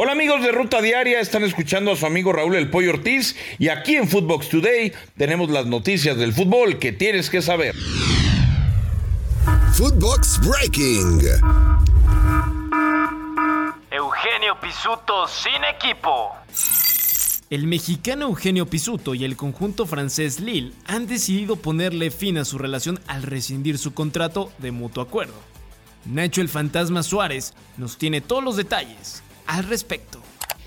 Hola amigos de Ruta Diaria, están escuchando a su amigo Raúl El Pollo Ortiz y aquí en Footbox Today tenemos las noticias del fútbol que tienes que saber. Footbox Breaking. Eugenio Pisuto sin equipo. El mexicano Eugenio Pisuto y el conjunto francés Lille han decidido ponerle fin a su relación al rescindir su contrato de mutuo acuerdo. Nacho el Fantasma Suárez nos tiene todos los detalles al respecto.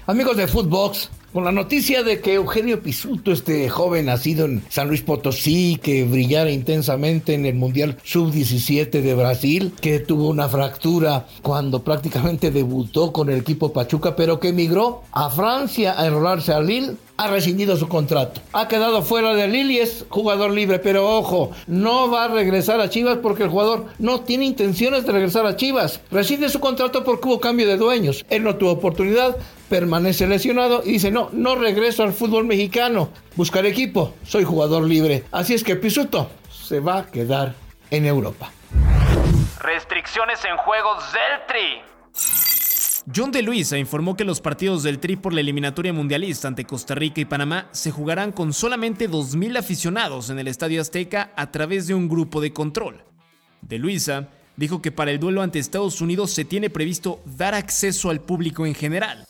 Amigos de Footbox, con la noticia de que Eugenio Pisuto, este joven nacido en San Luis Potosí, que brillara intensamente en el Mundial Sub-17 de Brasil, que tuvo una fractura cuando prácticamente debutó con el equipo Pachuca, pero que emigró a Francia a enrolarse a Lille, ha rescindido su contrato. Ha quedado fuera de Lille y es jugador libre, pero ojo, no va a regresar a Chivas porque el jugador no tiene intenciones de regresar a Chivas. Rescinde su contrato porque hubo cambio de dueños. Él no tuvo oportunidad, permanece lesionado y dice, no, no regreso al fútbol mexicano. Buscar equipo, soy jugador libre. Así es que Pisuto se va a quedar en Europa. Restricciones en juegos del Tri. John de Luisa informó que los partidos del Tri por la eliminatoria mundialista ante Costa Rica y Panamá se jugarán con solamente 2.000 aficionados en el Estadio Azteca a través de un grupo de control. De Luisa dijo que para el duelo ante Estados Unidos se tiene previsto dar acceso al público en general,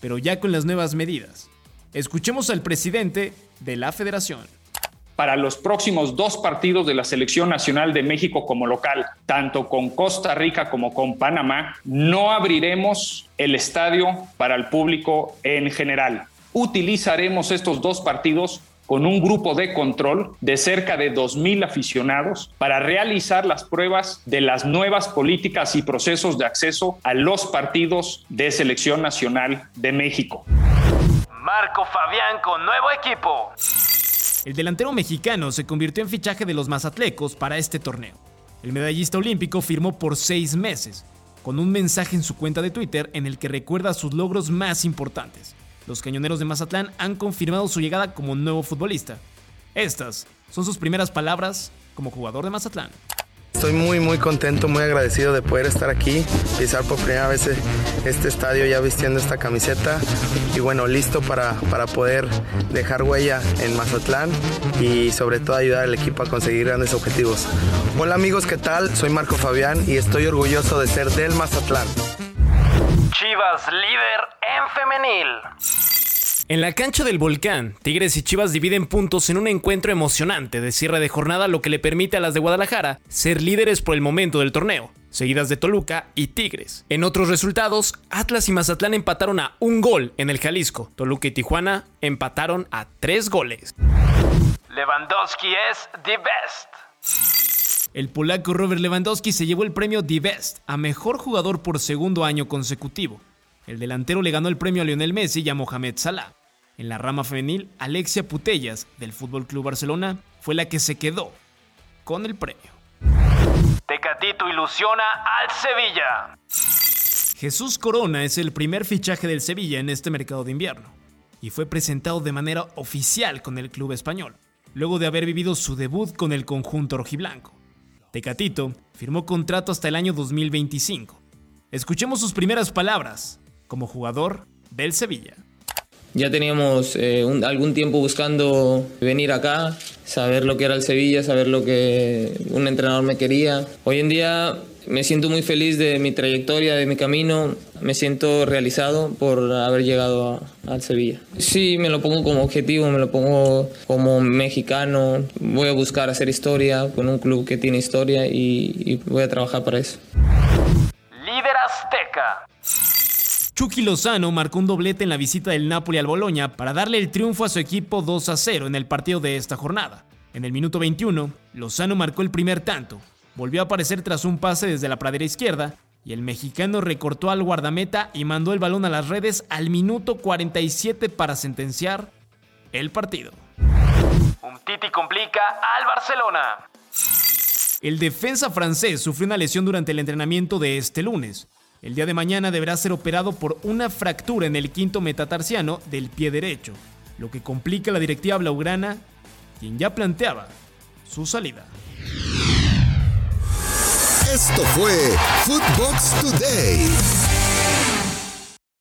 pero ya con las nuevas medidas. Escuchemos al presidente de la federación para los próximos dos partidos de la Selección Nacional de México como local, tanto con Costa Rica como con Panamá, no abriremos el estadio para el público en general. Utilizaremos estos dos partidos con un grupo de control de cerca de 2.000 aficionados para realizar las pruebas de las nuevas políticas y procesos de acceso a los partidos de selección nacional de México. Marco Fabián con nuevo equipo. El delantero mexicano se convirtió en fichaje de los mazatlecos para este torneo. El medallista olímpico firmó por seis meses, con un mensaje en su cuenta de Twitter en el que recuerda sus logros más importantes. Los cañoneros de Mazatlán han confirmado su llegada como nuevo futbolista. Estas son sus primeras palabras como jugador de Mazatlán. Estoy muy muy contento, muy agradecido de poder estar aquí, pisar por primera vez este estadio ya vistiendo esta camiseta y bueno, listo para, para poder dejar huella en Mazatlán y sobre todo ayudar al equipo a conseguir grandes objetivos. Hola amigos, ¿qué tal? Soy Marco Fabián y estoy orgulloso de ser del Mazatlán. Chivas líder en femenil. En la cancha del volcán, Tigres y Chivas dividen puntos en un encuentro emocionante de cierre de jornada, lo que le permite a las de Guadalajara ser líderes por el momento del torneo, seguidas de Toluca y Tigres. En otros resultados, Atlas y Mazatlán empataron a un gol en el Jalisco. Toluca y Tijuana empataron a tres goles. Lewandowski es the best. El polaco Robert Lewandowski se llevó el premio The Best a mejor jugador por segundo año consecutivo. El delantero le ganó el premio a Lionel Messi y a Mohamed Salah. En la rama femenil, Alexia Putellas, del Fútbol Club Barcelona, fue la que se quedó con el premio. Tecatito ilusiona al Sevilla. Jesús Corona es el primer fichaje del Sevilla en este mercado de invierno y fue presentado de manera oficial con el club español, luego de haber vivido su debut con el conjunto rojiblanco. Tecatito firmó contrato hasta el año 2025. Escuchemos sus primeras palabras como jugador del Sevilla. Ya teníamos eh, algún tiempo buscando venir acá, saber lo que era el Sevilla, saber lo que un entrenador me quería. Hoy en día me siento muy feliz de mi trayectoria, de mi camino. Me siento realizado por haber llegado al Sevilla. Sí, me lo pongo como objetivo, me lo pongo como mexicano. Voy a buscar hacer historia con un club que tiene historia y, y voy a trabajar para eso. Líder Azteca. Chucky Lozano marcó un doblete en la visita del Napoli al Boloña para darle el triunfo a su equipo 2 a 0 en el partido de esta jornada. En el minuto 21, Lozano marcó el primer tanto, volvió a aparecer tras un pase desde la pradera izquierda y el mexicano recortó al guardameta y mandó el balón a las redes al minuto 47 para sentenciar el partido. Un Titi complica al Barcelona. El defensa francés sufrió una lesión durante el entrenamiento de este lunes. El día de mañana deberá ser operado por una fractura en el quinto metatarsiano del pie derecho, lo que complica la directiva blaugrana, quien ya planteaba su salida. Esto fue Footbox Today.